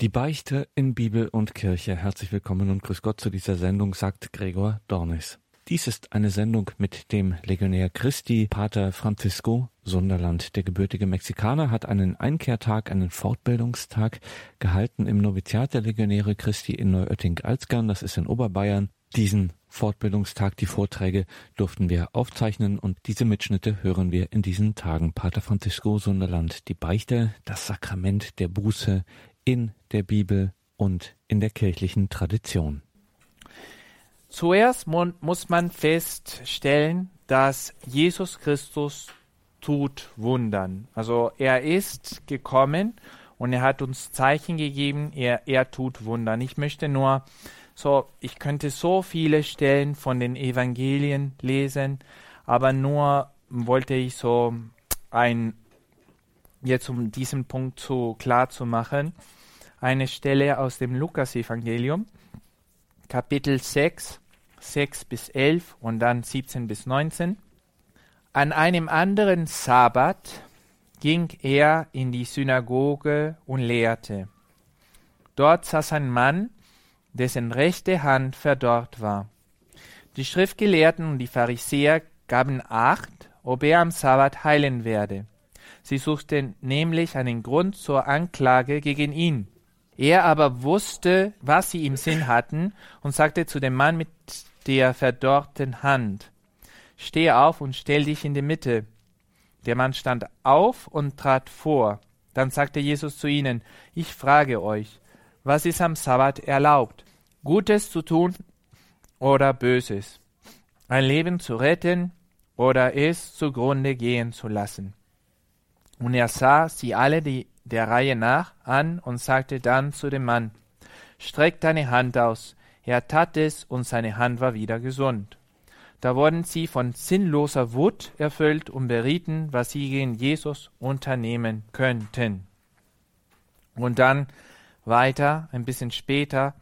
Die Beichte in Bibel und Kirche. Herzlich willkommen und grüß Gott zu dieser Sendung, sagt Gregor Dornis. Dies ist eine Sendung mit dem Legionär Christi, Pater Francisco Sunderland. Der gebürtige Mexikaner hat einen Einkehrtag, einen Fortbildungstag gehalten im Noviziat der Legionäre Christi in Neuötting-Alzgern, das ist in Oberbayern. Diesen Fortbildungstag, die Vorträge durften wir aufzeichnen und diese Mitschnitte hören wir in diesen Tagen. Pater Francisco Sunderland, die Beichte, das Sakrament der Buße in der Bibel und in der kirchlichen Tradition. Zuerst muss man feststellen, dass Jesus Christus tut Wundern. Also er ist gekommen und er hat uns Zeichen gegeben, er, er tut Wundern. Ich möchte nur so, ich könnte so viele Stellen von den Evangelien lesen, aber nur wollte ich so ein, jetzt um diesen Punkt zu klar zu machen, eine Stelle aus dem Lukas-Evangelium, Kapitel 6, 6 bis 11 und dann 17 bis 19. An einem anderen Sabbat ging er in die Synagoge und lehrte. Dort saß ein Mann, dessen rechte Hand verdorrt war. Die Schriftgelehrten und die Pharisäer gaben Acht, ob er am Sabbat heilen werde. Sie suchten nämlich einen Grund zur Anklage gegen ihn. Er aber wusste, was sie im Sinn hatten, und sagte zu dem Mann mit der verdorrten Hand, Steh auf und stell dich in die Mitte. Der Mann stand auf und trat vor. Dann sagte Jesus zu ihnen, Ich frage euch, was ist am Sabbat erlaubt? Gutes zu tun oder Böses? Ein Leben zu retten oder es zugrunde gehen zu lassen? Und er sah sie alle, die der Reihe nach an und sagte dann zu dem Mann, Streck deine Hand aus. Er tat es, und seine Hand war wieder gesund. Da wurden sie von sinnloser Wut erfüllt und berieten, was sie gegen Jesus unternehmen könnten. Und dann weiter, ein bisschen später,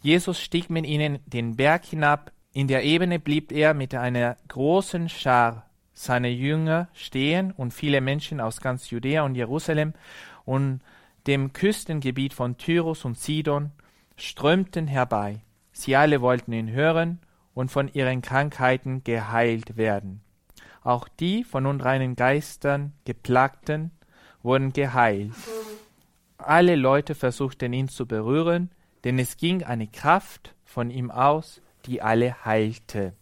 Jesus stieg mit ihnen den Berg hinab, in der Ebene blieb er mit einer großen Schar seiner Jünger stehen und viele Menschen aus ganz Judäa und Jerusalem und dem Küstengebiet von Tyrus und Sidon strömten herbei. Sie alle wollten ihn hören und von ihren Krankheiten geheilt werden. Auch die von unreinen Geistern geplagten wurden geheilt. Alle Leute versuchten ihn zu berühren, denn es ging eine Kraft von ihm aus, die alle heilte.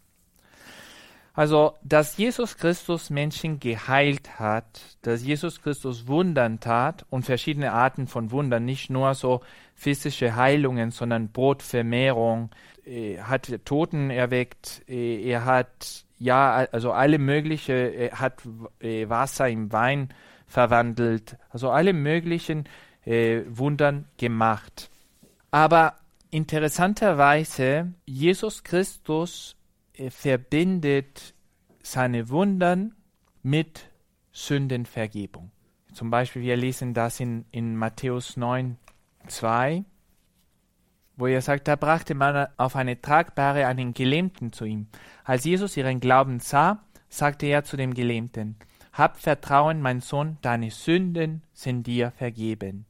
Also, dass Jesus Christus Menschen geheilt hat, dass Jesus Christus Wundern tat und verschiedene Arten von Wundern, nicht nur so physische Heilungen, sondern Brotvermehrung, er hat Toten erweckt, er hat ja, also alle mögliche, er hat äh, Wasser in Wein verwandelt, also alle möglichen äh, Wundern gemacht. Aber interessanterweise, Jesus Christus verbindet seine Wundern mit Sündenvergebung. Zum Beispiel, wir lesen das in, in Matthäus 9, 2, wo er sagt, da brachte man auf eine Tragbare einen Gelähmten zu ihm. Als Jesus ihren Glauben sah, sagte er zu dem Gelähmten, Hab Vertrauen, mein Sohn, deine Sünden sind dir vergeben.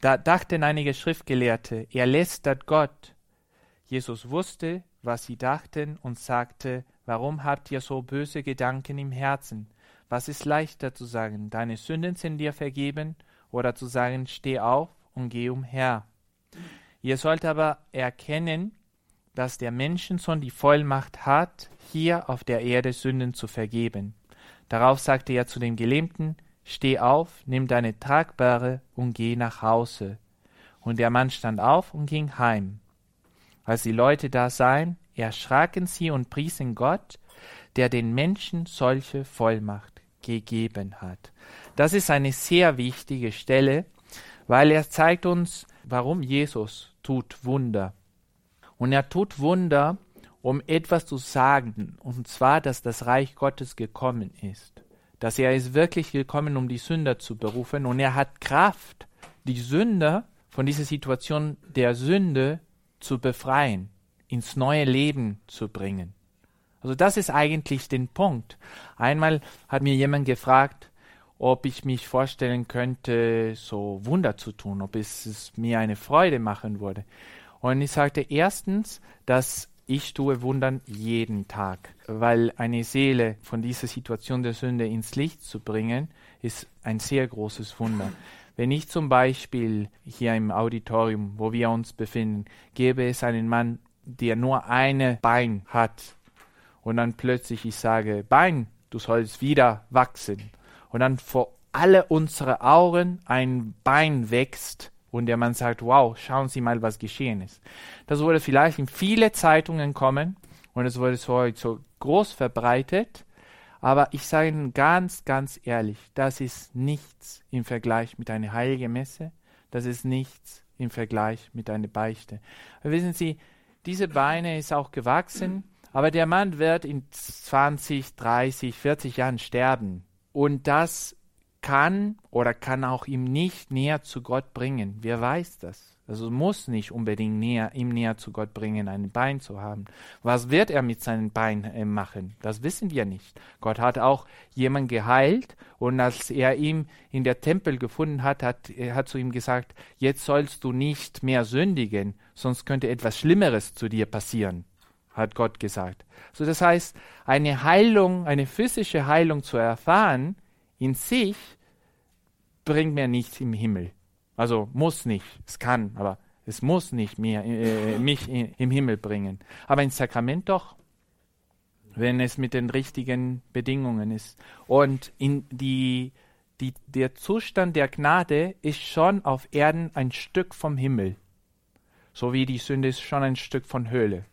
Da dachten einige Schriftgelehrte, er lästert Gott. Jesus wusste, was sie dachten, und sagte, Warum habt ihr so böse Gedanken im Herzen? Was ist leichter zu sagen, deine Sünden sind dir vergeben, oder zu sagen, steh auf und geh umher? Ihr sollt aber erkennen, dass der Menschensohn die Vollmacht hat, hier auf der Erde Sünden zu vergeben. Darauf sagte er zu dem Gelähmten, Steh auf, nimm deine Tragbare und geh nach Hause. Und der Mann stand auf und ging heim. Als die Leute da sahen, erschraken sie und priesen Gott, der den Menschen solche Vollmacht gegeben hat. Das ist eine sehr wichtige Stelle, weil er zeigt uns, warum Jesus tut Wunder. Und er tut Wunder, um etwas zu sagen, und zwar, dass das Reich Gottes gekommen ist. Dass er ist wirklich gekommen, um die Sünder zu berufen, und er hat Kraft, die Sünder von dieser Situation der Sünde zu befreien, ins neue Leben zu bringen. Also das ist eigentlich der Punkt. Einmal hat mir jemand gefragt, ob ich mich vorstellen könnte, so Wunder zu tun, ob es, es mir eine Freude machen würde. Und ich sagte erstens, dass ich tue Wundern jeden Tag, weil eine Seele von dieser Situation der Sünde ins Licht zu bringen, ist ein sehr großes Wunder. Wenn ich zum Beispiel hier im Auditorium, wo wir uns befinden, gäbe es einen Mann, der nur eine Bein hat, und dann plötzlich ich sage, Bein, du sollst wieder wachsen, und dann vor alle unsere Augen ein Bein wächst, und der Mann sagt, wow, schauen Sie mal, was geschehen ist. Das würde vielleicht in viele Zeitungen kommen und es wurde so groß verbreitet, aber ich sage Ihnen ganz, ganz ehrlich, das ist nichts im Vergleich mit einer heiligen Messe, das ist nichts im Vergleich mit einer Beichte. wissen Sie, diese Beine ist auch gewachsen, aber der Mann wird in 20, 30, 40 Jahren sterben. Und das kann oder kann auch ihm nicht näher zu Gott bringen. Wer weiß das? Also muss nicht unbedingt näher, ihm näher zu Gott bringen, ein Bein zu haben. Was wird er mit seinem Bein äh, machen? Das wissen wir nicht. Gott hat auch jemanden geheilt und als er ihn in der Tempel gefunden hat, hat er hat zu ihm gesagt, jetzt sollst du nicht mehr sündigen, sonst könnte etwas Schlimmeres zu dir passieren, hat Gott gesagt. So das heißt, eine Heilung, eine physische Heilung zu erfahren, in sich bringt mir nichts im Himmel. Also muss nicht, es kann, aber es muss nicht mehr äh, mich in, im Himmel bringen. Aber ein Sakrament doch, wenn es mit den richtigen Bedingungen ist. Und in die, die, der Zustand der Gnade ist schon auf Erden ein Stück vom Himmel. So wie die Sünde ist schon ein Stück von Höhle.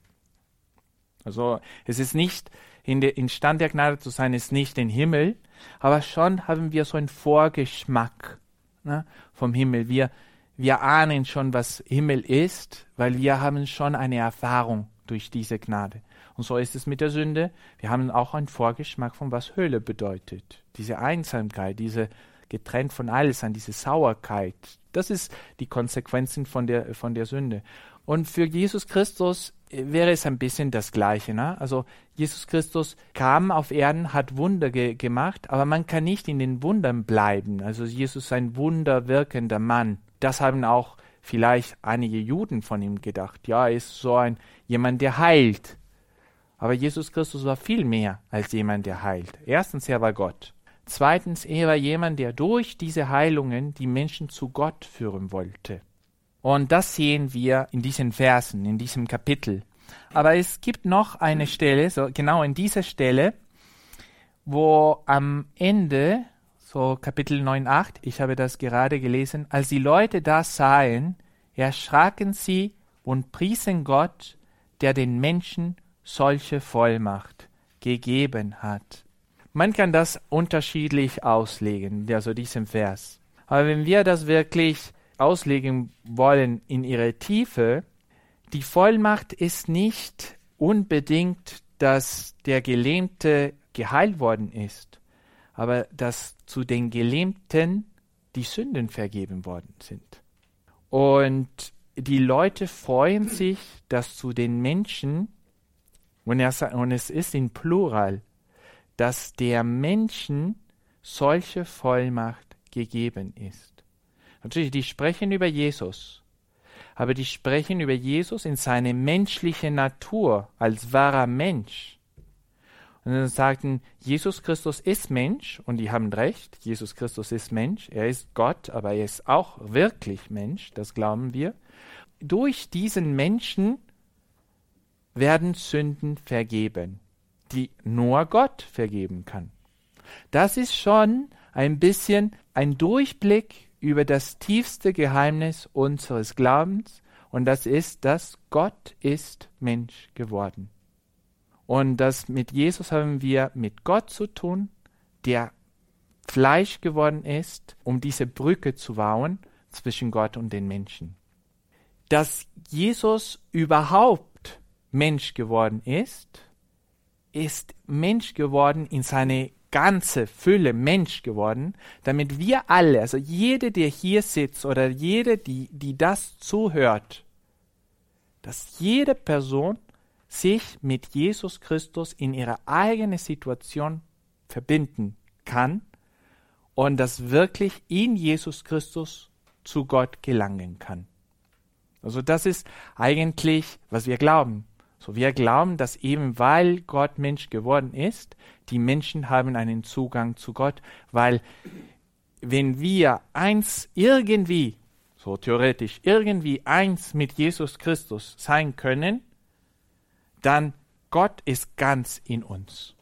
Also es ist nicht in der in Stand der Gnade zu sein, ist nicht den Himmel, aber schon haben wir so einen Vorgeschmack ne, vom Himmel. Wir, wir ahnen schon, was Himmel ist, weil wir haben schon eine Erfahrung durch diese Gnade. Und so ist es mit der Sünde. Wir haben auch einen Vorgeschmack von was Hölle bedeutet. Diese Einsamkeit, diese getrennt von alles an diese Sauerkeit. Das ist die Konsequenzen von der, von der Sünde. Und für Jesus Christus wäre es ein bisschen das Gleiche. Ne? Also Jesus Christus kam auf Erden, hat Wunder ge gemacht, aber man kann nicht in den Wundern bleiben. Also Jesus ist ein wunderwirkender Mann. Das haben auch vielleicht einige Juden von ihm gedacht. Ja, er ist so ein jemand, der heilt. Aber Jesus Christus war viel mehr als jemand, der heilt. Erstens, er war Gott. Zweitens, er war jemand, der durch diese Heilungen die Menschen zu Gott führen wollte. Und das sehen wir in diesen Versen, in diesem Kapitel. Aber es gibt noch eine Stelle, so genau in dieser Stelle, wo am Ende, so Kapitel 9, 8, ich habe das gerade gelesen, als die Leute das sahen, erschraken sie und priesen Gott, der den Menschen solche Vollmacht gegeben hat. Man kann das unterschiedlich auslegen, also diesen Vers. Aber wenn wir das wirklich auslegen wollen in ihre Tiefe, die Vollmacht ist nicht unbedingt, dass der Gelähmte geheilt worden ist, aber dass zu den Gelähmten die Sünden vergeben worden sind. Und die Leute freuen sich, dass zu den Menschen, und, er, und es ist in Plural, dass der Menschen solche Vollmacht gegeben ist. Natürlich, die sprechen über Jesus, aber die sprechen über Jesus in seine menschliche Natur als wahrer Mensch. Und dann sagten, Jesus Christus ist Mensch, und die haben recht, Jesus Christus ist Mensch, er ist Gott, aber er ist auch wirklich Mensch, das glauben wir. Durch diesen Menschen werden Sünden vergeben, die nur Gott vergeben kann. Das ist schon ein bisschen ein Durchblick über das tiefste Geheimnis unseres Glaubens und das ist, dass Gott ist Mensch geworden. Und das mit Jesus haben wir mit Gott zu tun, der Fleisch geworden ist, um diese Brücke zu bauen zwischen Gott und den Menschen. Dass Jesus überhaupt Mensch geworden ist, ist Mensch geworden in seine ganze Fülle Mensch geworden, damit wir alle, also jede, der hier sitzt oder jede, die, die das zuhört, dass jede Person sich mit Jesus Christus in ihrer eigenen Situation verbinden kann und das wirklich in Jesus Christus zu Gott gelangen kann. Also das ist eigentlich, was wir glauben. So wir glauben, dass eben weil Gott Mensch geworden ist, die Menschen haben einen Zugang zu Gott, weil wenn wir eins irgendwie, so theoretisch irgendwie eins mit Jesus Christus sein können, dann Gott ist ganz in uns.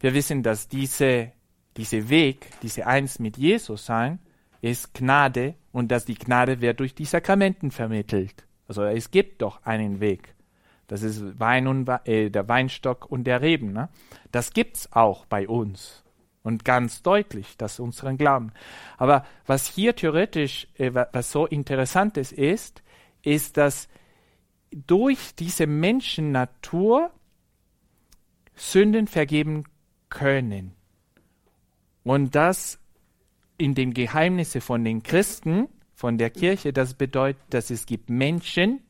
Wir wissen, dass diese, diese Weg, diese eins mit Jesus sein, ist Gnade und dass die Gnade wird durch die Sakramenten vermittelt. Also es gibt doch einen Weg. Das ist Wein und, äh, der Weinstock und der Reben. Ne? Das gibt's auch bei uns. Und ganz deutlich, das ist unseren Glauben. Aber was hier theoretisch, äh, was so interessantes ist, ist, dass durch diese Menschennatur Sünden vergeben können. Und das in dem Geheimnisse von den Christen, von der Kirche, das bedeutet, dass es gibt Menschen,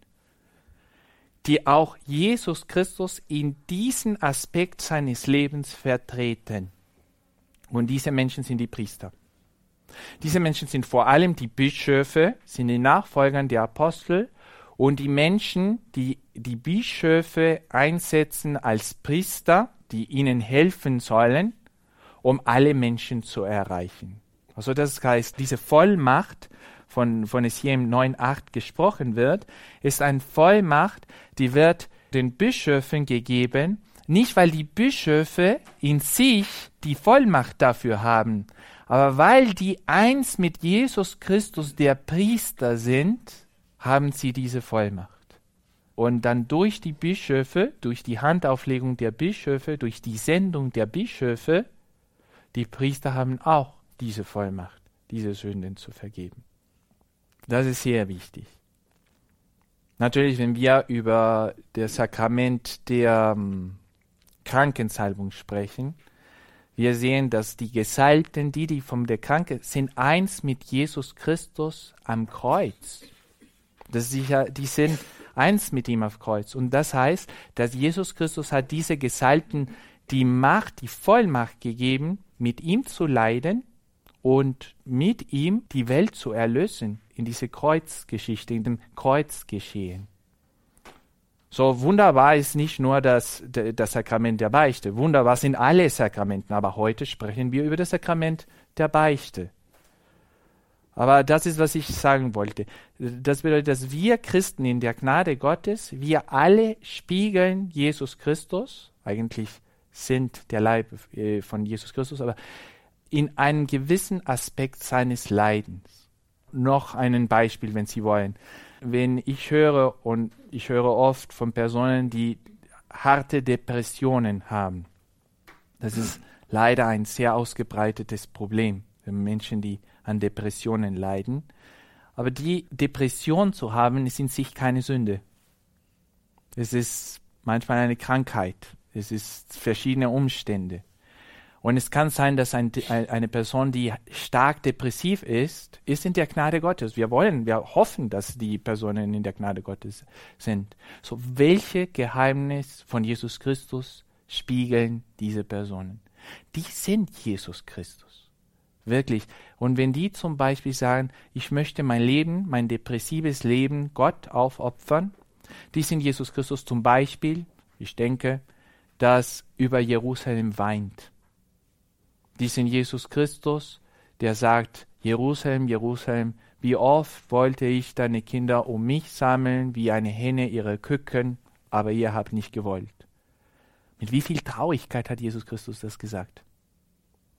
die auch Jesus Christus in diesen Aspekt seines Lebens vertreten. Und diese Menschen sind die Priester. Diese Menschen sind vor allem die Bischöfe, sind die Nachfolger der Apostel und die Menschen, die die Bischöfe einsetzen als Priester, die ihnen helfen sollen, um alle Menschen zu erreichen. Also das heißt, diese Vollmacht, von, von es hier im 9.8 gesprochen wird, ist eine Vollmacht, die wird den Bischöfen gegeben, nicht weil die Bischöfe in sich die Vollmacht dafür haben, aber weil die eins mit Jesus Christus der Priester sind, haben sie diese Vollmacht. Und dann durch die Bischöfe, durch die Handauflegung der Bischöfe, durch die Sendung der Bischöfe, die Priester haben auch diese Vollmacht, diese Sünden zu vergeben. Das ist sehr wichtig. Natürlich, wenn wir über das Sakrament der um, Krankensalbung sprechen, wir sehen, dass die Gesalbten, die, die vom der Kranke sind eins mit Jesus Christus am Kreuz. Das sicher, die sind eins mit ihm auf Kreuz. Und das heißt, dass Jesus Christus hat diese Gesalbten die Macht, die Vollmacht gegeben, mit ihm zu leiden und mit ihm die Welt zu erlösen in diese Kreuzgeschichte, in dem Kreuzgeschehen. So wunderbar ist nicht nur das, das Sakrament der Beichte. Wunderbar sind alle Sakramenten, aber heute sprechen wir über das Sakrament der Beichte. Aber das ist, was ich sagen wollte. Das bedeutet, dass wir Christen in der Gnade Gottes, wir alle spiegeln Jesus Christus. Eigentlich sind der Leib äh, von Jesus Christus, aber in einem gewissen Aspekt seines Leidens. Noch ein Beispiel, wenn Sie wollen. Wenn ich höre, und ich höre oft von Personen, die harte Depressionen haben, das ist leider ein sehr ausgebreitetes Problem für Menschen, die an Depressionen leiden. Aber die Depression zu haben, ist in sich keine Sünde. Es ist manchmal eine Krankheit. Es ist verschiedene Umstände. Und es kann sein, dass ein, eine Person, die stark depressiv ist, ist in der Gnade Gottes. Wir wollen, wir hoffen, dass die Personen in der Gnade Gottes sind. So, welche Geheimnis von Jesus Christus spiegeln diese Personen? Die sind Jesus Christus. Wirklich. Und wenn die zum Beispiel sagen, ich möchte mein Leben, mein depressives Leben Gott aufopfern, die sind Jesus Christus zum Beispiel, ich denke, dass über Jerusalem weint dies in Jesus Christus, der sagt, Jerusalem, Jerusalem, wie oft wollte ich deine Kinder um mich sammeln, wie eine Henne ihre Küken, aber ihr habt nicht gewollt. Mit wie viel Traurigkeit hat Jesus Christus das gesagt?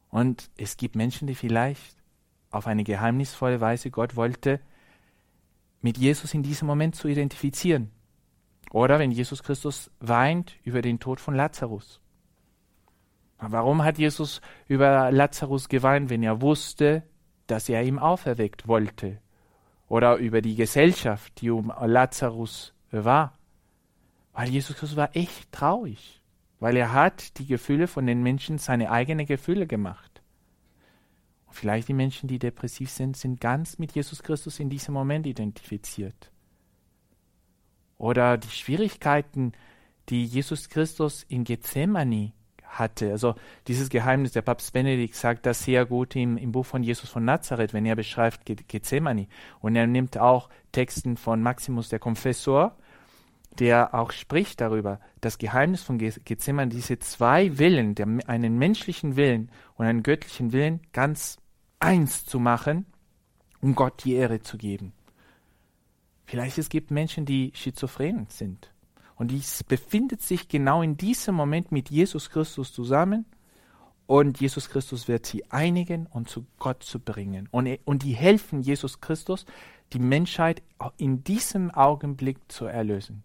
Und es gibt Menschen, die vielleicht auf eine geheimnisvolle Weise Gott wollte, mit Jesus in diesem Moment zu identifizieren. Oder wenn Jesus Christus weint über den Tod von Lazarus. Warum hat Jesus über Lazarus geweint, wenn er wusste, dass er ihm auferweckt wollte? Oder über die Gesellschaft, die um Lazarus war? Weil Jesus Christus war echt traurig, weil er hat die Gefühle von den Menschen seine eigenen Gefühle gemacht. Und vielleicht die Menschen, die depressiv sind, sind ganz mit Jesus Christus in diesem Moment identifiziert. Oder die Schwierigkeiten, die Jesus Christus in Gethsemane hatte. Also dieses Geheimnis, der Papst Benedikt sagt das sehr gut im, im Buch von Jesus von Nazareth, wenn er beschreibt Gethsemane. Und er nimmt auch Texten von Maximus der Konfessor, der auch spricht darüber, das Geheimnis von Gethsemane, diese zwei Willen, der, einen menschlichen Willen und einen göttlichen Willen, ganz eins zu machen, um Gott die Ehre zu geben. Vielleicht es gibt Menschen, die schizophren sind und dies befindet sich genau in diesem Moment mit Jesus Christus zusammen. Und Jesus Christus wird sie einigen und zu Gott zu bringen. Und, und die helfen Jesus Christus, die Menschheit in diesem Augenblick zu erlösen.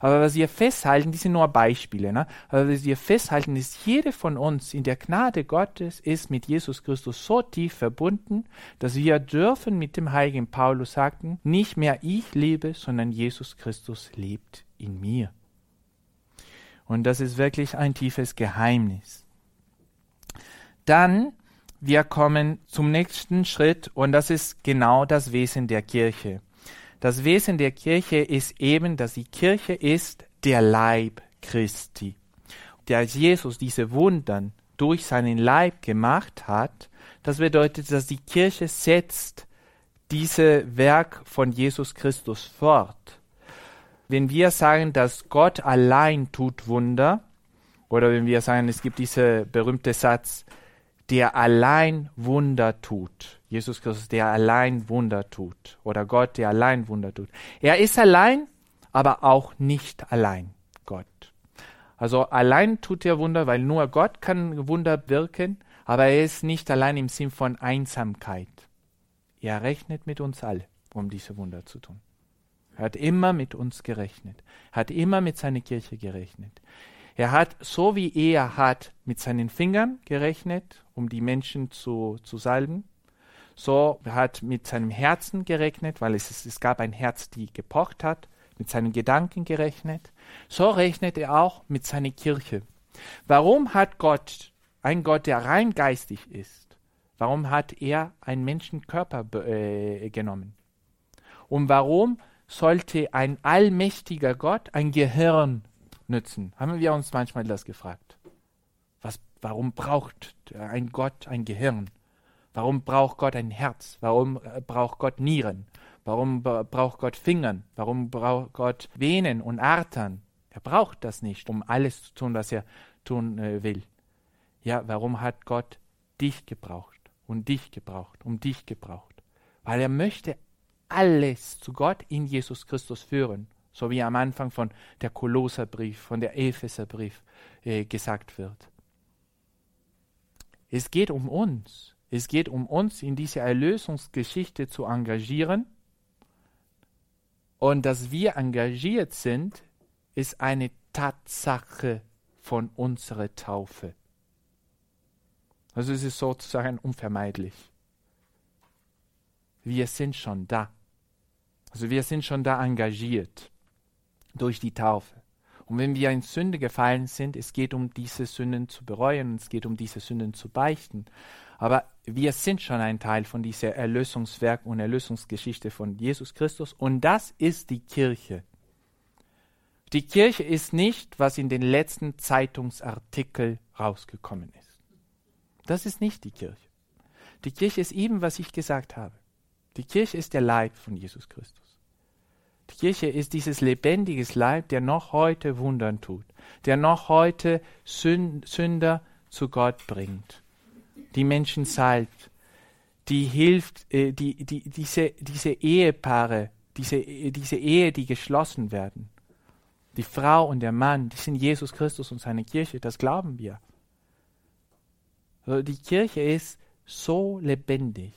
Aber was wir festhalten, die sind nur Beispiele, ne? aber was wir festhalten, ist, jede von uns in der Gnade Gottes ist mit Jesus Christus so tief verbunden, dass wir dürfen mit dem heiligen Paulus sagen, nicht mehr ich lebe, sondern Jesus Christus lebt in mir. Und das ist wirklich ein tiefes Geheimnis. Dann, wir kommen zum nächsten Schritt und das ist genau das Wesen der Kirche. Das Wesen der Kirche ist eben, dass die Kirche ist der Leib Christi. Der Jesus diese Wundern durch seinen Leib gemacht hat, das bedeutet, dass die Kirche setzt diese Werk von Jesus Christus fort wenn wir sagen, dass Gott allein tut Wunder, oder wenn wir sagen, es gibt diesen berühmte Satz, der allein Wunder tut. Jesus Christus, der allein Wunder tut. Oder Gott, der allein Wunder tut. Er ist allein, aber auch nicht allein Gott. Also allein tut er Wunder, weil nur Gott kann Wunder wirken, aber er ist nicht allein im Sinn von Einsamkeit. Er rechnet mit uns alle, um diese Wunder zu tun. Er hat immer mit uns gerechnet, hat immer mit seiner Kirche gerechnet. Er hat, so wie er hat, mit seinen Fingern gerechnet, um die Menschen zu, zu salben. So hat mit seinem Herzen gerechnet, weil es, es gab ein Herz, die gepocht hat, mit seinen Gedanken gerechnet. So rechnet er auch mit seiner Kirche. Warum hat Gott, ein Gott, der rein geistig ist, warum hat er einen Menschenkörper äh, genommen? Und warum sollte ein allmächtiger Gott ein Gehirn nützen? Haben wir uns manchmal das gefragt? Was, warum braucht ein Gott ein Gehirn? Warum braucht Gott ein Herz? Warum äh, braucht Gott Nieren? Warum braucht Gott Fingern? Warum braucht Gott Venen und Artern? Er braucht das nicht, um alles zu tun, was er tun äh, will. Ja, warum hat Gott dich gebraucht und dich gebraucht, um dich gebraucht? Weil er möchte alles zu Gott in Jesus Christus führen, so wie am Anfang von der Kolosserbrief, von der Epheserbrief äh, gesagt wird. Es geht um uns. Es geht um uns, in diese Erlösungsgeschichte zu engagieren. Und dass wir engagiert sind, ist eine Tatsache von unserer Taufe. Also es ist sozusagen unvermeidlich. Wir sind schon da. Also wir sind schon da engagiert durch die Taufe. Und wenn wir in Sünde gefallen sind, es geht um diese Sünden zu bereuen, es geht um diese Sünden zu beichten. Aber wir sind schon ein Teil von dieser Erlösungswerk und Erlösungsgeschichte von Jesus Christus und das ist die Kirche. Die Kirche ist nicht, was in den letzten Zeitungsartikeln rausgekommen ist. Das ist nicht die Kirche. Die Kirche ist eben, was ich gesagt habe. Die Kirche ist der Leib von Jesus Christus. Die Kirche ist dieses lebendiges Leib, der noch heute Wundern tut, der noch heute Sünder zu Gott bringt, die Menschen salbt, die hilft, äh, die, die, diese, diese Ehepaare, diese, diese Ehe, die geschlossen werden. Die Frau und der Mann, die sind Jesus Christus und seine Kirche, das glauben wir. Also die Kirche ist so lebendig,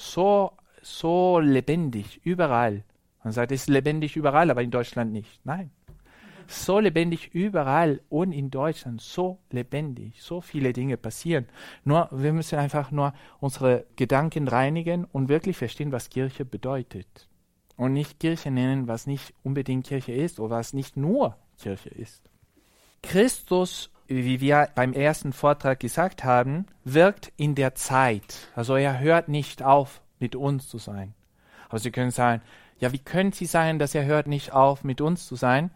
so, so lebendig, überall. Man sagt, es ist lebendig überall, aber in Deutschland nicht. Nein. So lebendig überall und in Deutschland so lebendig. So viele Dinge passieren. Nur, wir müssen einfach nur unsere Gedanken reinigen und wirklich verstehen, was Kirche bedeutet. Und nicht Kirche nennen, was nicht unbedingt Kirche ist oder was nicht nur Kirche ist. Christus, wie wir beim ersten Vortrag gesagt haben, wirkt in der Zeit. Also er hört nicht auf, mit uns zu sein. Aber Sie können sagen, ja, wie können Sie sagen, dass er hört nicht auf, mit uns zu sein,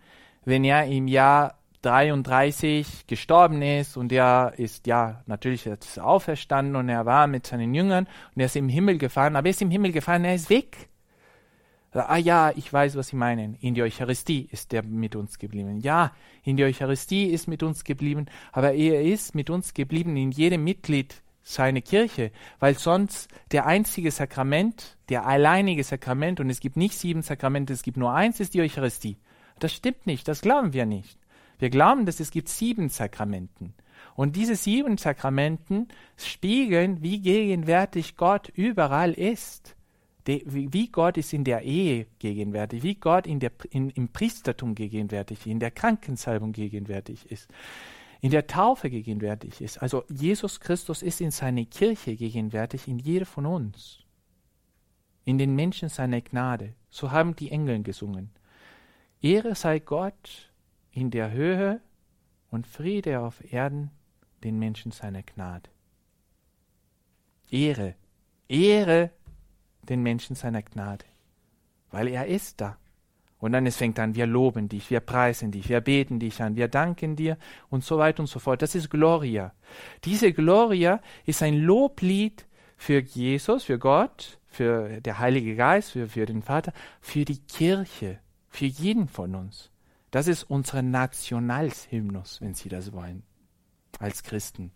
wenn er im Jahr 33 gestorben ist und er ist ja natürlich jetzt auferstanden und er war mit seinen Jüngern und er ist im Himmel gefahren, aber er ist im Himmel gefahren, er ist weg. Ah ja, ich weiß, was Sie meinen. In der Eucharistie ist er mit uns geblieben. Ja, in der Eucharistie ist mit uns geblieben, aber er ist mit uns geblieben in jedem Mitglied seiner Kirche, weil sonst der einzige Sakrament, der alleinige Sakrament, und es gibt nicht sieben Sakramente, es gibt nur eins, ist die Eucharistie. Das stimmt nicht, das glauben wir nicht. Wir glauben, dass es gibt sieben Sakramenten. Und diese sieben Sakramenten spiegeln, wie gegenwärtig Gott überall ist wie Gott ist in der Ehe gegenwärtig, wie Gott in der, in, im Priestertum gegenwärtig, in der Krankensalbung gegenwärtig ist, in der Taufe gegenwärtig ist. Also Jesus Christus ist in seiner Kirche gegenwärtig, in jeder von uns, in den Menschen seiner Gnade. So haben die Engel gesungen. Ehre sei Gott in der Höhe und Friede auf Erden den Menschen seiner Gnade. Ehre, Ehre den Menschen seiner Gnade, weil er ist da. Und dann es fängt an, wir loben dich, wir preisen dich, wir beten dich an, wir danken dir und so weiter und so fort. Das ist Gloria. Diese Gloria ist ein Loblied für Jesus, für Gott, für der Heilige Geist, für, für den Vater, für die Kirche, für jeden von uns. Das ist unser Nationalshymnus, wenn Sie das wollen, als Christen.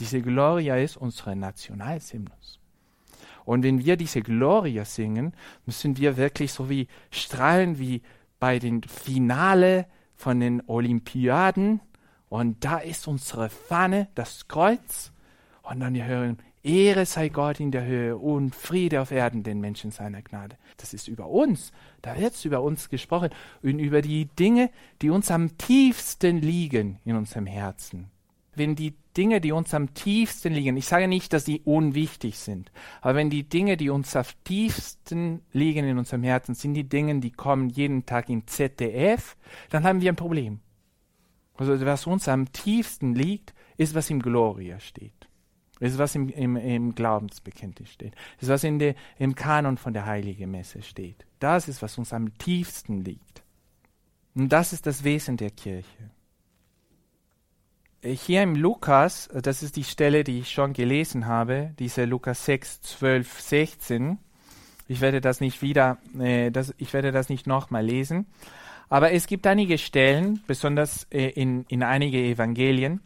Diese Gloria ist unser Nationalshymnus. Und wenn wir diese Gloria singen, müssen wir wirklich so wie strahlen wie bei den Finale von den Olympiaden. Und da ist unsere Fahne, das Kreuz. Und dann wir hören, Ehre sei Gott in der Höhe und Friede auf Erden den Menschen seiner Gnade. Das ist über uns. Da wird über uns gesprochen und über die Dinge, die uns am tiefsten liegen in unserem Herzen wenn die Dinge, die uns am tiefsten liegen, ich sage nicht, dass die unwichtig sind, aber wenn die Dinge, die uns am tiefsten liegen in unserem Herzen, sind die Dinge, die kommen jeden Tag in ZDF, dann haben wir ein Problem. Also was uns am tiefsten liegt, ist, was im Gloria steht. Ist, was im, im, im Glaubensbekenntnis steht. Ist, was in de, im Kanon von der Heiligen Messe steht. Das ist, was uns am tiefsten liegt. Und das ist das Wesen der Kirche hier im Lukas, äh, das ist die Stelle, die ich schon gelesen habe, diese Lukas 6, 12, 16. Ich werde das nicht wieder, äh, das, ich werde das nicht nochmal lesen. Aber es gibt einige Stellen, besonders äh, in, in einige Evangelien,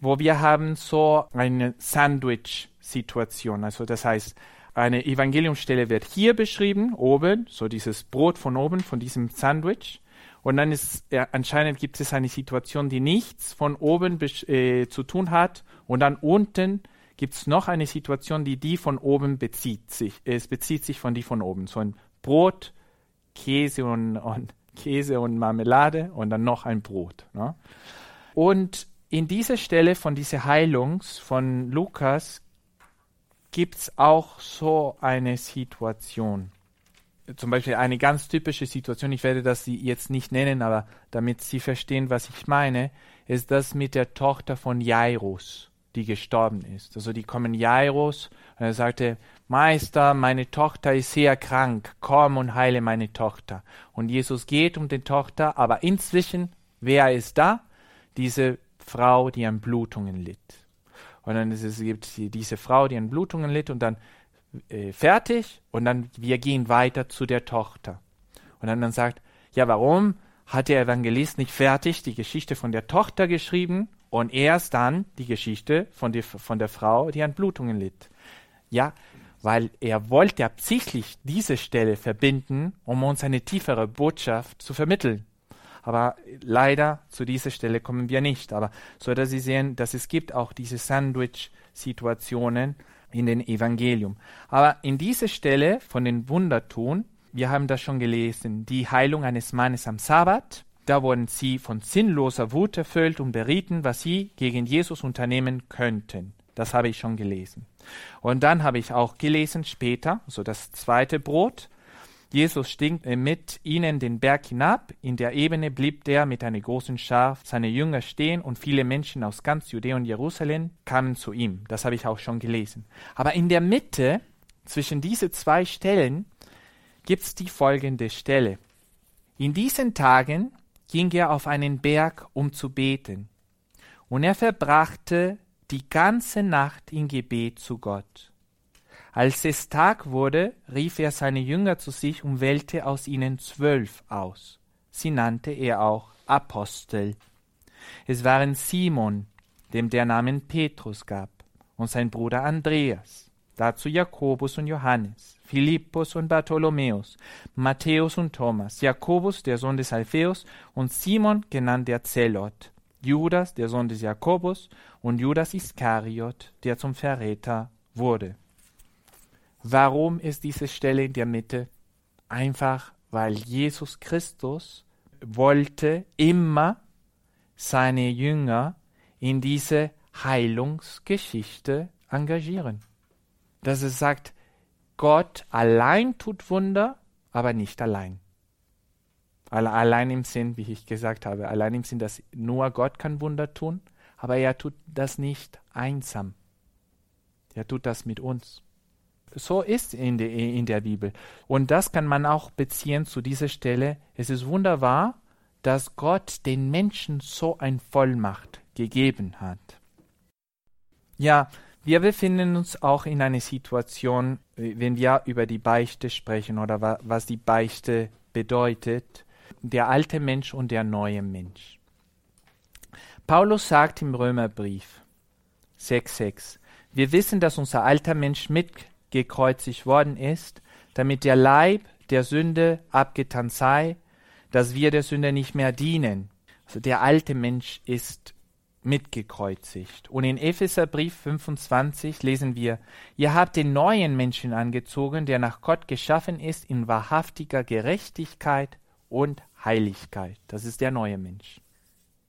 wo wir haben so eine Sandwich-Situation. Also das heißt, eine Evangeliumstelle wird hier beschrieben, oben, so dieses Brot von oben, von diesem Sandwich. Und dann ist ja, anscheinend gibt es eine Situation, die nichts von oben äh, zu tun hat. Und dann unten gibt es noch eine Situation, die die von oben bezieht sich. Es bezieht sich von die von oben. So ein Brot, Käse und, und Käse und Marmelade und dann noch ein Brot. Ne? Und in dieser Stelle von dieser Heilungs von Lukas gibt es auch so eine Situation zum Beispiel eine ganz typische Situation, ich werde das jetzt nicht nennen, aber damit Sie verstehen, was ich meine, ist das mit der Tochter von Jairus, die gestorben ist. Also die kommen Jairus und er sagte, Meister, meine Tochter ist sehr krank, komm und heile meine Tochter. Und Jesus geht um die Tochter, aber inzwischen, wer ist da? Diese Frau, die an Blutungen litt. Und dann ist es gibt diese Frau, die an Blutungen litt und dann äh, fertig und dann wir gehen weiter zu der Tochter. Und dann, dann sagt, ja, warum hat der Evangelist nicht fertig die Geschichte von der Tochter geschrieben und erst dann die Geschichte von, die, von der Frau, die an Blutungen litt? Ja, weil er wollte absichtlich diese Stelle verbinden, um uns eine tiefere Botschaft zu vermitteln. Aber leider zu dieser Stelle kommen wir nicht. Aber so dass Sie sehen, dass es gibt auch diese Sandwich-Situationen, in den Evangelium. Aber in dieser Stelle von den Wundertun, wir haben das schon gelesen, die Heilung eines Mannes am Sabbat, da wurden sie von sinnloser Wut erfüllt und berieten, was sie gegen Jesus unternehmen könnten. Das habe ich schon gelesen. Und dann habe ich auch gelesen später, so das zweite Brot, Jesus stieg mit ihnen den Berg hinab. In der Ebene blieb der mit einer großen Schar seiner Jünger stehen und viele Menschen aus ganz Judäa und Jerusalem kamen zu ihm. Das habe ich auch schon gelesen. Aber in der Mitte zwischen diese zwei Stellen gibt es die folgende Stelle. In diesen Tagen ging er auf einen Berg, um zu beten. Und er verbrachte die ganze Nacht in Gebet zu Gott. Als es Tag wurde, rief er seine Jünger zu sich und wählte aus ihnen zwölf aus. Sie nannte er auch Apostel. Es waren Simon, dem der Namen Petrus gab, und sein Bruder Andreas, dazu Jakobus und Johannes, Philippus und Bartholomäus, Matthäus und Thomas, Jakobus, der Sohn des Alpheus, und Simon, genannt der Zelot, Judas, der Sohn des Jakobus, und Judas Iskariot, der zum Verräter wurde. Warum ist diese Stelle in der Mitte? Einfach, weil Jesus Christus wollte immer seine Jünger in diese Heilungsgeschichte engagieren. Dass es sagt, Gott allein tut Wunder, aber nicht allein. Allein im Sinn, wie ich gesagt habe, allein im Sinn, dass nur Gott kann Wunder tun, aber er tut das nicht einsam. Er tut das mit uns. So ist in der, in der Bibel. Und das kann man auch beziehen zu dieser Stelle. Es ist wunderbar, dass Gott den Menschen so ein Vollmacht gegeben hat. Ja, wir befinden uns auch in einer Situation, wenn wir über die Beichte sprechen oder wa was die Beichte bedeutet, der alte Mensch und der neue Mensch. Paulus sagt im Römerbrief 6,6, wir wissen, dass unser alter Mensch mitgekreuzigt worden ist, damit der Leib der Sünde abgetan sei, dass wir der Sünde nicht mehr dienen. Also der alte Mensch ist mitgekreuzigt. Und in Epheserbrief 25 lesen wir, ihr habt den neuen Menschen angezogen, der nach Gott geschaffen ist in wahrhaftiger Gerechtigkeit und Heiligkeit. Das ist der neue Mensch.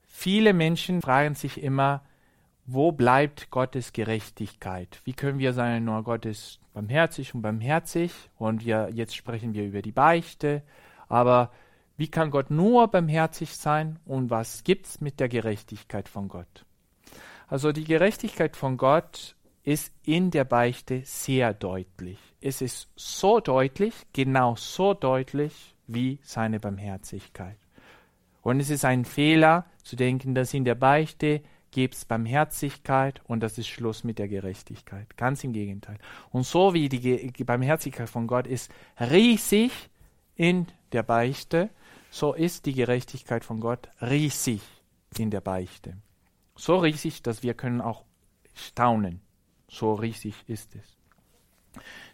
Viele Menschen fragen sich immer, wo bleibt Gottes Gerechtigkeit? Wie können wir sagen, nur Gott ist barmherzig und barmherzig und wir, jetzt sprechen wir über die Beichte, aber wie kann Gott nur barmherzig sein und was gibt's mit der Gerechtigkeit von Gott? Also die Gerechtigkeit von Gott ist in der Beichte sehr deutlich. Es ist so deutlich, genau so deutlich wie seine Barmherzigkeit. Und es ist ein Fehler zu denken, dass in der Beichte gibt es Barmherzigkeit und das ist Schluss mit der Gerechtigkeit. Ganz im Gegenteil. Und so wie die Barmherzigkeit von Gott ist riesig in der Beichte, so ist die Gerechtigkeit von Gott riesig in der Beichte. So riesig, dass wir können auch staunen. So riesig ist es.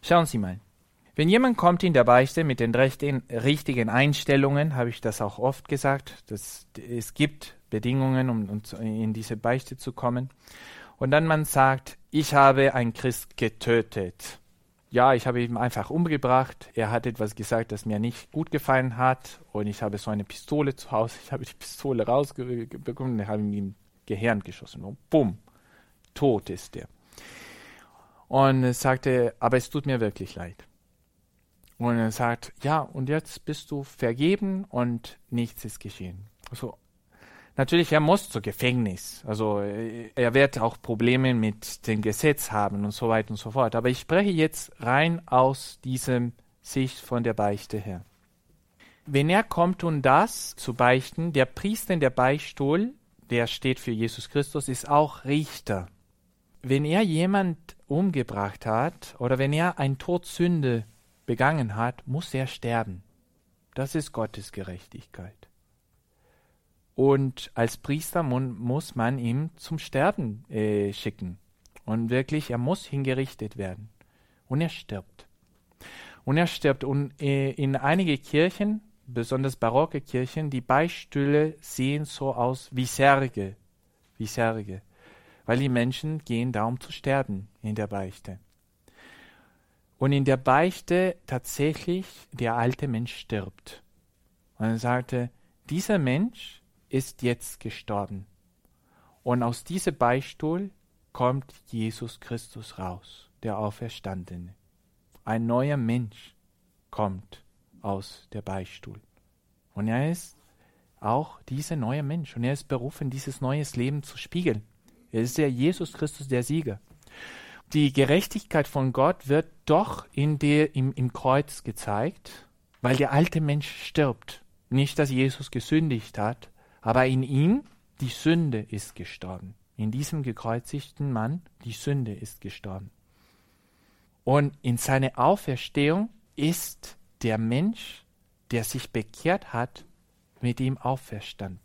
Schauen Sie mal. Wenn jemand kommt in der Beichte mit den richtigen Einstellungen, habe ich das auch oft gesagt, dass es gibt Bedingungen, um, um in diese Beichte zu kommen. Und dann man sagt, ich habe einen Christ getötet ja, ich habe ihn einfach umgebracht. Er hat etwas gesagt, das mir nicht gut gefallen hat. Und ich habe so eine Pistole zu Hause. Ich habe die Pistole rausbekommen und habe ihm im Gehirn geschossen. Und bumm, tot ist er. Und sagte, aber es tut mir wirklich leid. Und er sagt, ja, und jetzt bist du vergeben und nichts ist geschehen. Also Natürlich, er muss zu Gefängnis. Also äh, er wird auch Probleme mit dem Gesetz haben und so weiter und so fort. Aber ich spreche jetzt rein aus diesem Sicht von der Beichte her. Wenn er kommt, um das zu beichten, der Priester in der Beichtstuhl, der steht für Jesus Christus, ist auch Richter. Wenn er jemand umgebracht hat oder wenn er ein Todsünde begangen hat, muss er sterben. Das ist Gottes Gerechtigkeit. Und als Priester muss man ihn zum Sterben äh, schicken. Und wirklich, er muss hingerichtet werden. Und er stirbt. Und er stirbt. Und äh, in einige Kirchen, besonders barocke Kirchen, die Beistühle sehen so aus wie Särge. Wie Särge. Weil die Menschen gehen da, um zu sterben in der Beichte. Und in der Beichte tatsächlich der alte Mensch stirbt. Und er sagte, dieser Mensch ist jetzt gestorben. Und aus diesem Beistuhl kommt Jesus Christus raus, der Auferstandene. Ein neuer Mensch kommt aus der Beistuhl. Und er ist auch dieser neue Mensch. Und er ist berufen, dieses neues Leben zu spiegeln. Er ist der Jesus Christus, der Sieger. Die Gerechtigkeit von Gott wird doch in der, im, im Kreuz gezeigt, weil der alte Mensch stirbt. Nicht, dass Jesus gesündigt hat, aber in ihm die Sünde ist gestorben. In diesem gekreuzigten Mann die Sünde ist gestorben. Und in seiner Auferstehung ist der Mensch, der sich bekehrt hat, mit ihm auferstanden.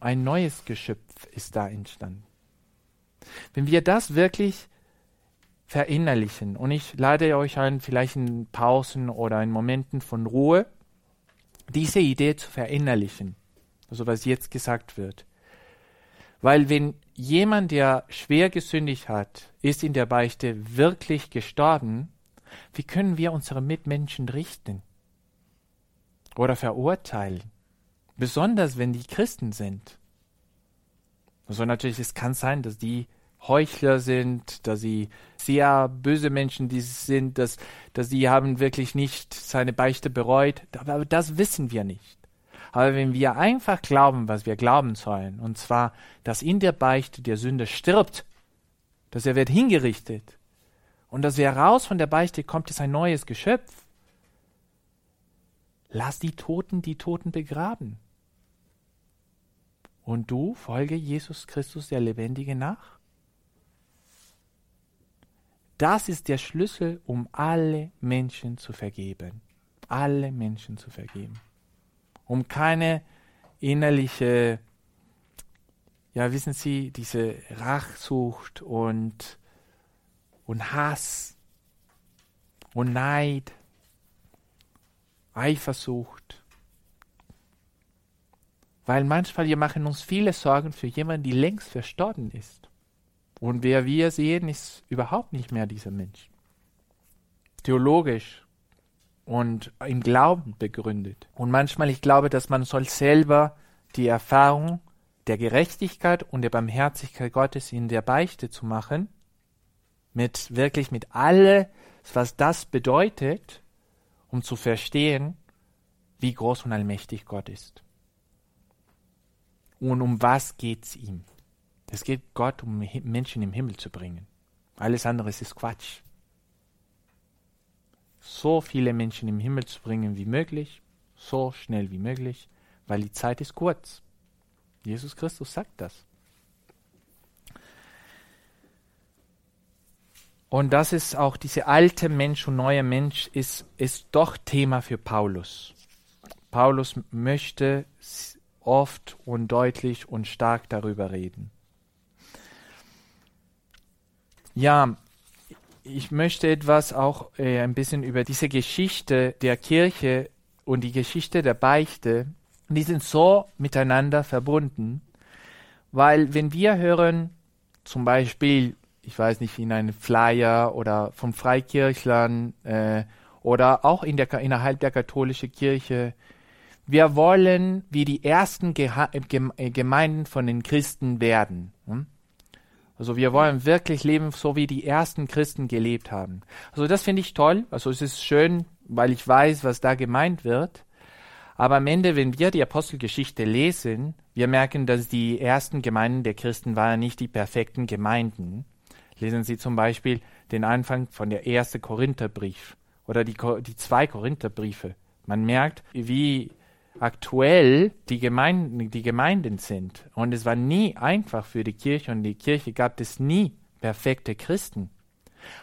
Ein neues Geschöpf ist da entstanden. Wenn wir das wirklich verinnerlichen, und ich lade euch ein, vielleicht in Pausen oder in Momenten von Ruhe, diese Idee zu verinnerlichen, also was jetzt gesagt wird. Weil wenn jemand, der schwer gesündigt hat, ist in der Beichte wirklich gestorben, wie können wir unsere Mitmenschen richten oder verurteilen? Besonders wenn die Christen sind. Also natürlich, es kann sein, dass die Heuchler sind, dass sie sehr böse Menschen die sind, dass, dass sie haben wirklich nicht seine Beichte bereut. Aber das wissen wir nicht. Aber wenn wir einfach glauben, was wir glauben sollen, und zwar, dass in der Beichte der Sünder stirbt, dass er wird hingerichtet und dass er raus von der Beichte kommt, ist ein neues Geschöpf. Lass die Toten die Toten begraben. Und du folge Jesus Christus der Lebendige nach. Das ist der Schlüssel, um alle Menschen zu vergeben. Alle Menschen zu vergeben. Um keine innerliche, ja, wissen Sie, diese Rachsucht und, und Hass und Neid, Eifersucht. Weil manchmal wir machen uns viele Sorgen für jemanden, die längst verstorben ist. Und wer wir sehen, ist überhaupt nicht mehr dieser Mensch. Theologisch und im Glauben begründet. Und manchmal, ich glaube, dass man soll selber die Erfahrung der Gerechtigkeit und der Barmherzigkeit Gottes in der Beichte zu machen, mit wirklich mit alles, was das bedeutet, um zu verstehen, wie groß und allmächtig Gott ist. Und um was geht's ihm? Es geht Gott, um Menschen im Himmel zu bringen. Alles andere ist Quatsch. So viele Menschen im Himmel zu bringen wie möglich, so schnell wie möglich, weil die Zeit ist kurz. Jesus Christus sagt das. Und das ist auch diese alte Mensch und neue Mensch ist, ist doch Thema für Paulus. Paulus möchte oft und deutlich und stark darüber reden. Ja, ich möchte etwas auch äh, ein bisschen über diese Geschichte der Kirche und die Geschichte der Beichte, die sind so miteinander verbunden, weil wenn wir hören, zum Beispiel, ich weiß nicht, in einem Flyer oder von Freikirchlern äh, oder auch in der, innerhalb der katholischen Kirche, wir wollen wie die ersten Geha Gemeinden von den Christen werden. Also wir wollen wirklich leben, so wie die ersten Christen gelebt haben. Also das finde ich toll. Also es ist schön, weil ich weiß, was da gemeint wird. Aber am Ende, wenn wir die Apostelgeschichte lesen, wir merken, dass die ersten Gemeinden der Christen waren nicht die perfekten Gemeinden. Lesen Sie zum Beispiel den Anfang von der erste Korintherbrief oder die, die zwei Korintherbriefe. Man merkt, wie aktuell die Gemeinden, die Gemeinden sind. Und es war nie einfach für die Kirche und die Kirche gab es nie perfekte Christen.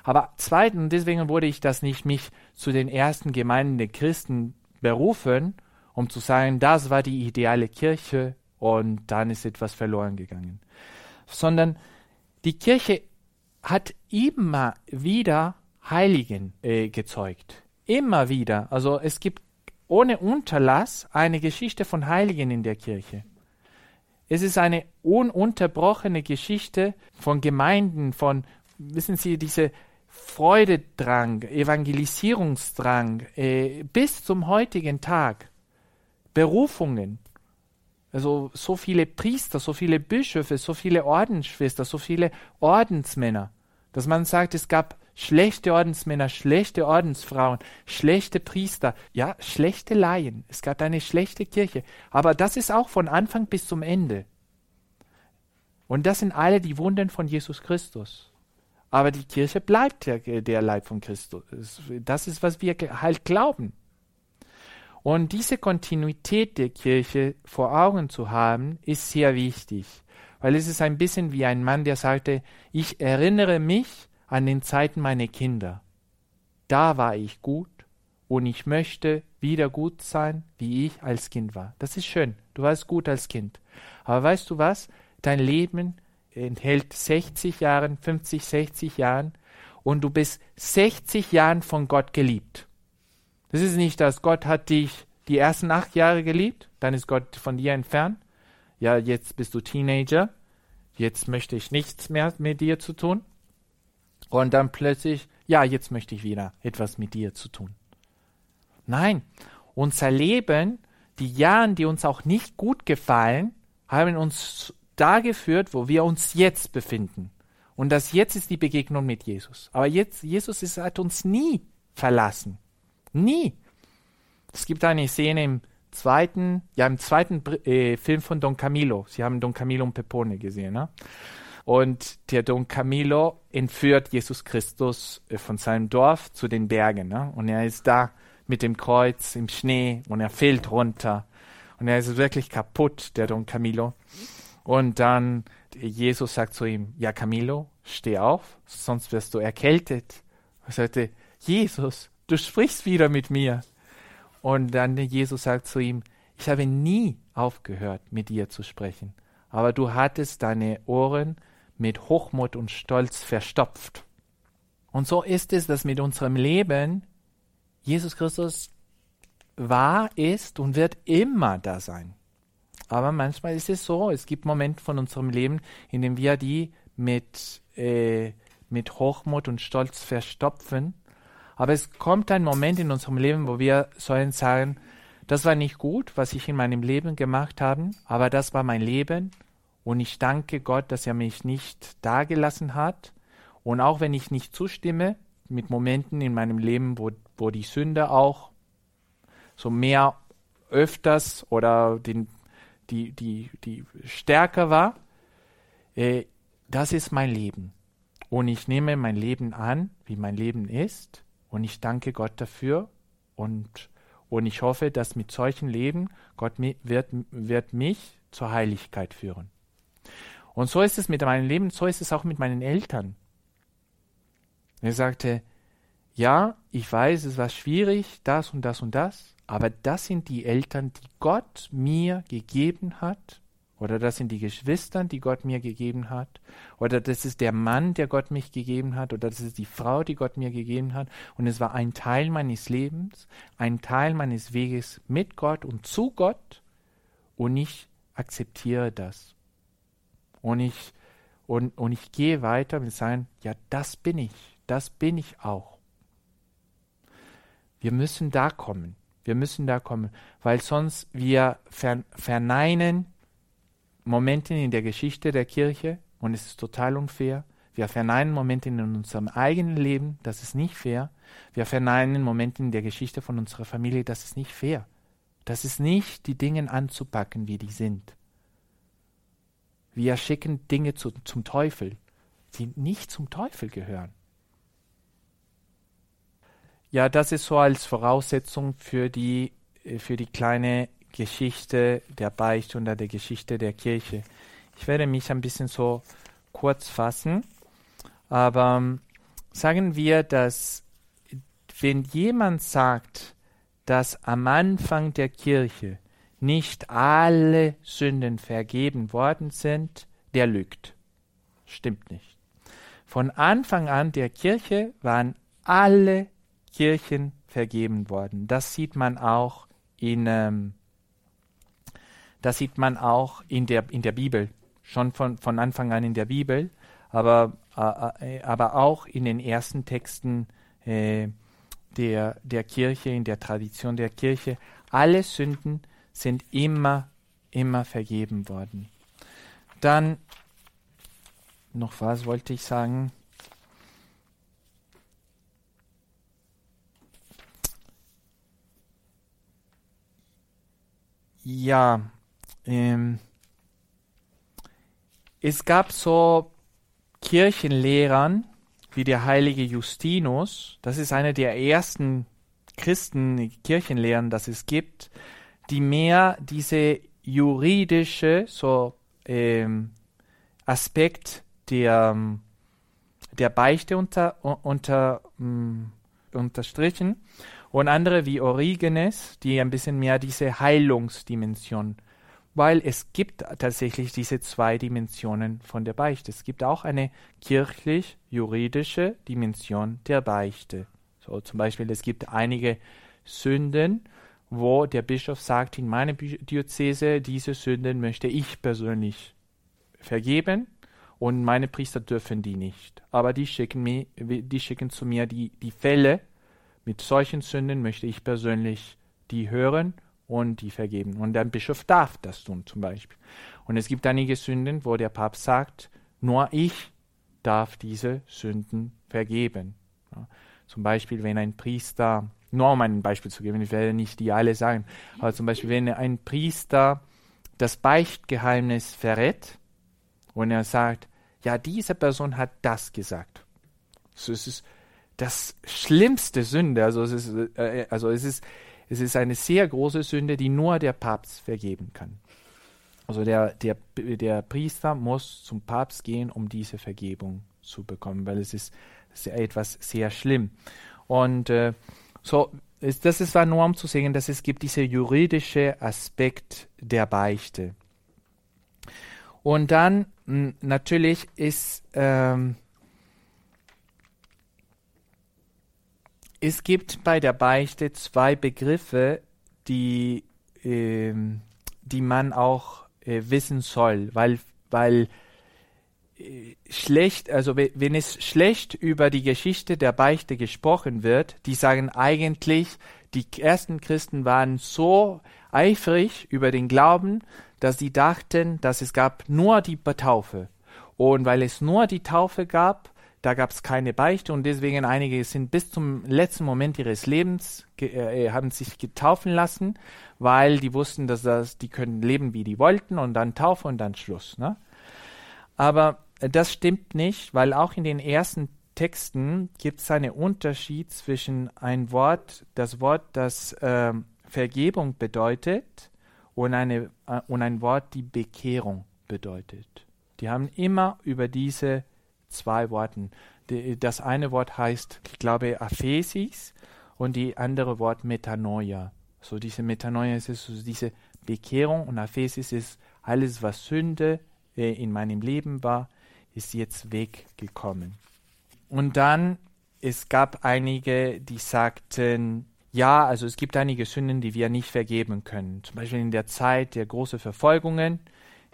Aber zweitens, deswegen wurde ich das nicht mich zu den ersten Gemeinden der Christen berufen, um zu sagen, das war die ideale Kirche und dann ist etwas verloren gegangen. Sondern die Kirche hat immer wieder Heiligen äh, gezeugt. Immer wieder. Also es gibt ohne Unterlass eine Geschichte von Heiligen in der Kirche. Es ist eine ununterbrochene Geschichte von Gemeinden, von, wissen Sie, diese Freudedrang, Evangelisierungsdrang äh, bis zum heutigen Tag. Berufungen. Also so viele Priester, so viele Bischöfe, so viele Ordensschwestern, so viele Ordensmänner, dass man sagt, es gab schlechte Ordensmänner, schlechte Ordensfrauen, schlechte Priester, ja, schlechte Laien. Es gab eine schlechte Kirche. Aber das ist auch von Anfang bis zum Ende. Und das sind alle die Wunden von Jesus Christus. Aber die Kirche bleibt der, der Leib von Christus. Das ist, was wir halt glauben. Und diese Kontinuität der Kirche vor Augen zu haben, ist sehr wichtig, weil es ist ein bisschen wie ein Mann, der sagte, ich erinnere mich an den Zeiten meiner Kinder. Da war ich gut und ich möchte wieder gut sein, wie ich als Kind war. Das ist schön. Du warst gut als Kind. Aber weißt du was? Dein Leben enthält 60 Jahren, 50, 60 Jahren und du bist 60 Jahren von Gott geliebt. Das ist nicht, dass Gott hat dich die ersten acht Jahre geliebt, dann ist Gott von dir entfernt. Ja, jetzt bist du Teenager, jetzt möchte ich nichts mehr mit dir zu tun. Und dann plötzlich, ja, jetzt möchte ich wieder etwas mit dir zu tun. Nein, unser Leben, die Jahre, die uns auch nicht gut gefallen, haben uns da geführt, wo wir uns jetzt befinden. Und das jetzt ist die Begegnung mit Jesus. Aber jetzt, Jesus ist, hat uns nie verlassen. Nie. Es gibt eine Szene im zweiten, ja, im zweiten äh, Film von Don Camilo. Sie haben Don Camilo und Pepone gesehen, ne? Und der Don Camilo entführt Jesus Christus äh, von seinem Dorf zu den Bergen, ne? Und er ist da mit dem Kreuz im Schnee und er fällt runter. Und er ist wirklich kaputt, der Don Camilo. Und dann Jesus sagt zu ihm, ja Camilo, steh auf, sonst wirst du erkältet. Er sagte, Jesus, du sprichst wieder mit mir. Und dann Jesus sagt zu ihm, ich habe nie aufgehört, mit dir zu sprechen, aber du hattest deine Ohren mit Hochmut und Stolz verstopft. Und so ist es, dass mit unserem Leben Jesus Christus war, ist und wird immer da sein. Aber manchmal ist es so, es gibt Momente von unserem Leben, in denen wir die mit, äh, mit Hochmut und Stolz verstopfen. Aber es kommt ein Moment in unserem Leben, wo wir sollen sagen, das war nicht gut, was ich in meinem Leben gemacht habe, aber das war mein Leben und ich danke Gott, dass er mich nicht dagelassen hat. Und auch wenn ich nicht zustimme, mit Momenten in meinem Leben, wo, wo die Sünde auch so mehr öfters oder den die, die, die stärker war, äh, das ist mein Leben. Und ich nehme mein Leben an, wie mein Leben ist, und ich danke Gott dafür und, und ich hoffe, dass mit solchen Leben Gott mi wird, wird mich zur Heiligkeit führen. Und so ist es mit meinem Leben, so ist es auch mit meinen Eltern. Er sagte, ja, ich weiß, es war schwierig, das und das und das, aber das sind die Eltern, die Gott mir gegeben hat, oder das sind die Geschwister, die Gott mir gegeben hat, oder das ist der Mann, der Gott mich gegeben hat, oder das ist die Frau, die Gott mir gegeben hat, und es war ein Teil meines Lebens, ein Teil meines Weges mit Gott und zu Gott, und ich akzeptiere das. Und ich, und, und ich gehe weiter und sagen, ja, das bin ich, das bin ich auch. Wir müssen da kommen. Wir müssen da kommen, weil sonst wir verneinen Momente in der Geschichte der Kirche und es ist total unfair. Wir verneinen Momente in unserem eigenen Leben, das ist nicht fair. Wir verneinen Momente in der Geschichte von unserer Familie, das ist nicht fair. Das ist nicht, die Dinge anzupacken, wie die sind. Wir schicken Dinge zu, zum Teufel, die nicht zum Teufel gehören. Ja, das ist so als Voraussetzung für die, äh, für die kleine Geschichte der Beichte und der Geschichte der Kirche. Ich werde mich ein bisschen so kurz fassen, aber ähm, sagen wir, dass wenn jemand sagt, dass am Anfang der Kirche nicht alle Sünden vergeben worden sind, der lügt. Stimmt nicht. Von Anfang an der Kirche waren alle Kirchen vergeben worden. Das sieht man auch in, ähm, das sieht man auch in der, in der Bibel, schon von, von Anfang an in der Bibel, aber, äh, äh aber auch in den ersten Texten äh, der, der Kirche, in der Tradition der Kirche. Alle Sünden sind immer, immer vergeben worden. Dann, noch was wollte ich sagen? Ja, ähm, es gab so Kirchenlehrern wie der heilige Justinus, das ist einer der ersten Christen, Kirchen lehren, dass es gibt, die mehr diese juridische so ähm, Aspekt der, der Beichte unter, unter, um, unterstrichen und andere wie Origenes, die ein bisschen mehr diese Heilungsdimension weil es gibt tatsächlich diese zwei Dimensionen von der Beichte. Es gibt auch eine kirchlich-juridische Dimension der Beichte. So zum Beispiel, es gibt einige Sünden, wo der Bischof sagt, in meiner Diözese, diese Sünden möchte ich persönlich vergeben und meine Priester dürfen die nicht. Aber die schicken, mir, die schicken zu mir die, die Fälle mit solchen Sünden möchte ich persönlich die hören und die vergeben. Und der Bischof darf das tun zum Beispiel. Und es gibt einige Sünden, wo der Papst sagt, nur ich darf diese Sünden vergeben. Ja. Zum Beispiel, wenn ein Priester, nur um ein Beispiel zu geben, ich werde nicht die alle sagen, aber zum Beispiel, wenn ein Priester das Beichtgeheimnis verrät und er sagt, ja, diese Person hat das gesagt. So, es ist das schlimmste Sünde. Also es ist, äh, also es ist es ist eine sehr große Sünde, die nur der Papst vergeben kann. Also der, der, der Priester muss zum Papst gehen, um diese Vergebung zu bekommen, weil es ist, ist etwas sehr schlimm. Und äh, so, das ist nur um zu sehen, dass es gibt diese juridische Aspekt der Beichte. Und dann natürlich ist ähm, Es gibt bei der Beichte zwei Begriffe, die, äh, die man auch äh, wissen soll, weil, weil schlecht, also wenn es schlecht über die Geschichte der Beichte gesprochen wird, die sagen eigentlich, die ersten Christen waren so eifrig über den Glauben, dass sie dachten, dass es gab nur die Taufe. Und weil es nur die Taufe gab, da gab es keine Beichte und deswegen einige sind bis zum letzten Moment ihres Lebens äh, haben sich getaufen lassen, weil die wussten, dass das, die können leben, wie die wollten und dann Taufe und dann Schluss. Ne? Aber das stimmt nicht, weil auch in den ersten Texten gibt es einen Unterschied zwischen ein Wort, das Wort, das äh, Vergebung bedeutet, und, eine, äh, und ein Wort, die Bekehrung bedeutet. Die haben immer über diese zwei Worten. Das eine Wort heißt, ich glaube, Aphesis und die andere Wort Metanoia. So diese Metanoia ist so diese Bekehrung und Aphesis ist alles, was Sünde äh, in meinem Leben war, ist jetzt weggekommen. Und dann, es gab einige, die sagten, ja, also es gibt einige Sünden, die wir nicht vergeben können. Zum Beispiel in der Zeit der großen Verfolgungen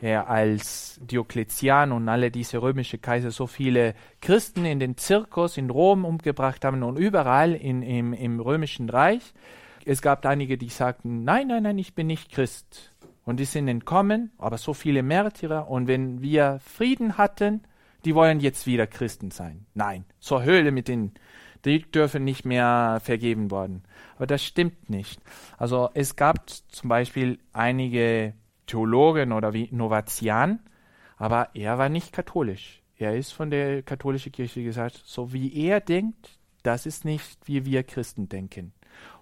ja, als Diokletian und alle diese römische Kaiser so viele Christen in den Zirkus in Rom umgebracht haben und überall in, im, im römischen Reich. Es gab einige, die sagten, nein, nein, nein, ich bin nicht Christ. Und die sind entkommen, aber so viele Märtyrer. Und wenn wir Frieden hatten, die wollen jetzt wieder Christen sein. Nein, zur Höhle mit den, die dürfen nicht mehr vergeben worden. Aber das stimmt nicht. Also es gab zum Beispiel einige Theologen oder wie Novatian, aber er war nicht katholisch. Er ist von der katholischen Kirche gesagt, so wie er denkt, das ist nicht, wie wir Christen denken.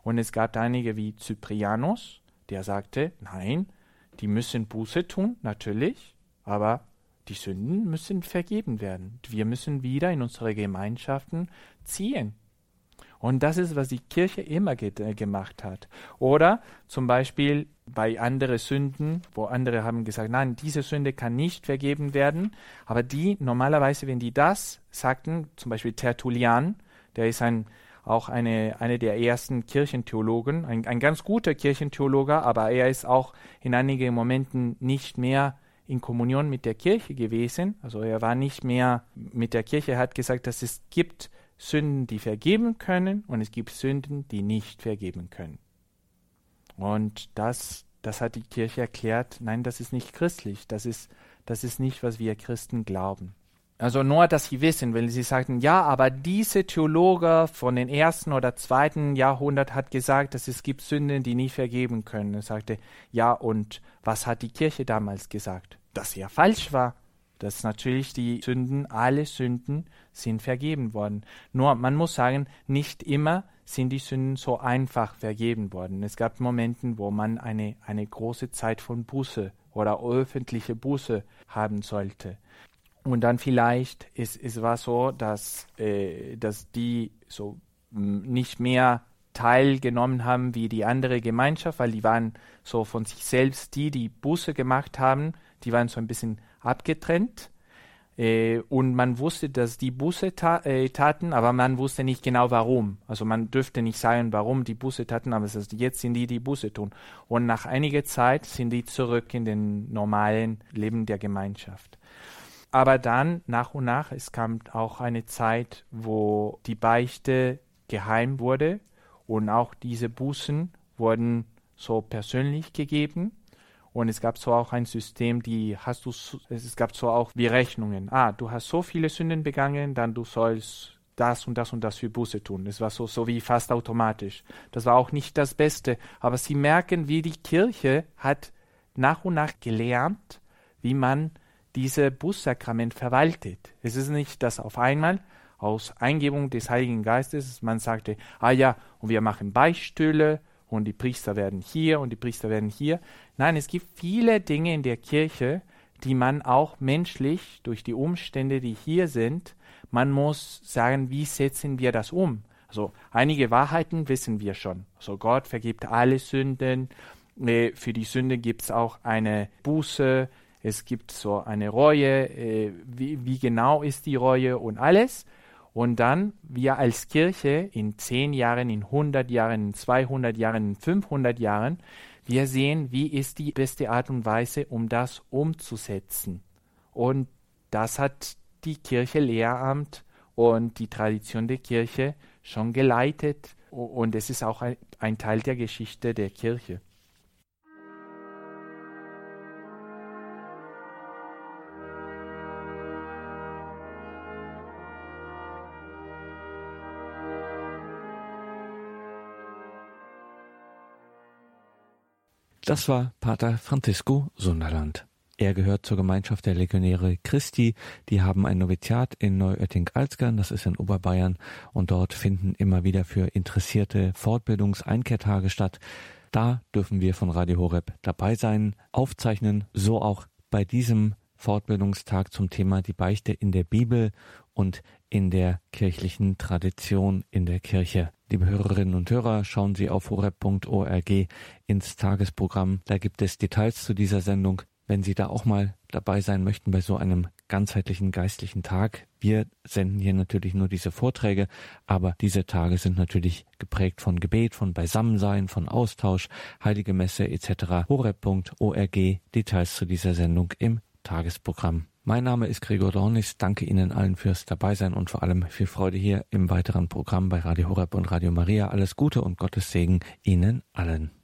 Und es gab einige wie Cyprianus, der sagte, nein, die müssen Buße tun, natürlich, aber die Sünden müssen vergeben werden. Wir müssen wieder in unsere Gemeinschaften ziehen. Und das ist, was die Kirche immer äh, gemacht hat. Oder zum Beispiel bei anderen Sünden, wo andere haben gesagt, nein, diese Sünde kann nicht vergeben werden. Aber die normalerweise, wenn die das sagten, zum Beispiel Tertullian, der ist ein, auch eine, eine der ersten Kirchentheologen, ein, ein ganz guter Kirchentheologe, aber er ist auch in einigen Momenten nicht mehr in Kommunion mit der Kirche gewesen. Also er war nicht mehr mit der Kirche, er hat gesagt, dass es gibt Sünden, die vergeben können und es gibt Sünden, die nicht vergeben können. Und das, das hat die Kirche erklärt, nein, das ist nicht christlich, das ist, das ist nicht, was wir Christen glauben. Also nur, dass sie wissen, wenn sie sagten, ja, aber diese Theologe von den ersten oder zweiten Jahrhundert hat gesagt, dass es gibt Sünden, die nicht vergeben können. Er sagte, ja, und was hat die Kirche damals gesagt? Dass er falsch war. dass natürlich die Sünden, alle Sünden sind vergeben worden. Nur man muss sagen, nicht immer sind die Sünden so einfach vergeben worden. Es gab Momente, wo man eine, eine große Zeit von Buße oder öffentliche Buße haben sollte. Und dann vielleicht, es, es war so, dass, äh, dass die so nicht mehr teilgenommen haben wie die andere Gemeinschaft, weil die waren so von sich selbst die, die Buße gemacht haben, die waren so ein bisschen abgetrennt. Äh, und man wusste, dass die Buße ta äh, taten, aber man wusste nicht genau warum. Also man dürfte nicht sagen, warum die Buße taten, aber es ist, jetzt sind die, die Buße tun. Und nach einiger Zeit sind die zurück in den normalen Leben der Gemeinschaft. Aber dann, nach und nach, es kam auch eine Zeit, wo die Beichte geheim wurde und auch diese Bußen wurden so persönlich gegeben. Und es gab so auch ein System, die hast du, es gab so auch wie Rechnungen. Ah, du hast so viele Sünden begangen, dann du sollst das und das und das für Buße tun. Es war so, so wie fast automatisch. Das war auch nicht das Beste. Aber sie merken, wie die Kirche hat nach und nach gelernt, wie man diese Bußsakrament verwaltet. Es ist nicht, dass auf einmal aus Eingebung des Heiligen Geistes man sagte, ah ja, und wir machen Beistühle und die Priester werden hier und die Priester werden hier. Nein, es gibt viele Dinge in der Kirche, die man auch menschlich durch die Umstände, die hier sind, man muss sagen, wie setzen wir das um? Also einige Wahrheiten wissen wir schon. Also Gott vergibt alle Sünden. Äh, für die Sünde gibt es auch eine Buße. Es gibt so eine Reue. Äh, wie, wie genau ist die Reue und alles? Und dann wir als Kirche in zehn Jahren, in 100 Jahren, in 200 Jahren, in 500 Jahren, wir sehen, wie ist die beste Art und Weise, um das umzusetzen. Und das hat die Kirche Lehramt und die Tradition der Kirche schon geleitet. Und es ist auch ein Teil der Geschichte der Kirche. Das war Pater Francisco Sunderland. Er gehört zur Gemeinschaft der Legionäre Christi. Die haben ein Noviziat in Neuötting-Alzgern, das ist in Oberbayern, und dort finden immer wieder für Interessierte Fortbildungseinkehrtage statt. Da dürfen wir von Radio Horeb dabei sein, aufzeichnen, so auch bei diesem Fortbildungstag zum Thema die Beichte in der Bibel und in der kirchlichen Tradition in der Kirche. Liebe Hörerinnen und Hörer, schauen Sie auf horeb.org ins Tagesprogramm. Da gibt es Details zu dieser Sendung. Wenn Sie da auch mal dabei sein möchten bei so einem ganzheitlichen geistlichen Tag. Wir senden hier natürlich nur diese Vorträge, aber diese Tage sind natürlich geprägt von Gebet, von Beisammensein, von Austausch, Heilige Messe etc. horeb.org Details zu dieser Sendung im Tagesprogramm. Mein Name ist Gregor Dornis. Danke Ihnen allen fürs Dabeisein und vor allem viel Freude hier im weiteren Programm bei Radio Horeb und Radio Maria. Alles Gute und Gottes Segen Ihnen allen.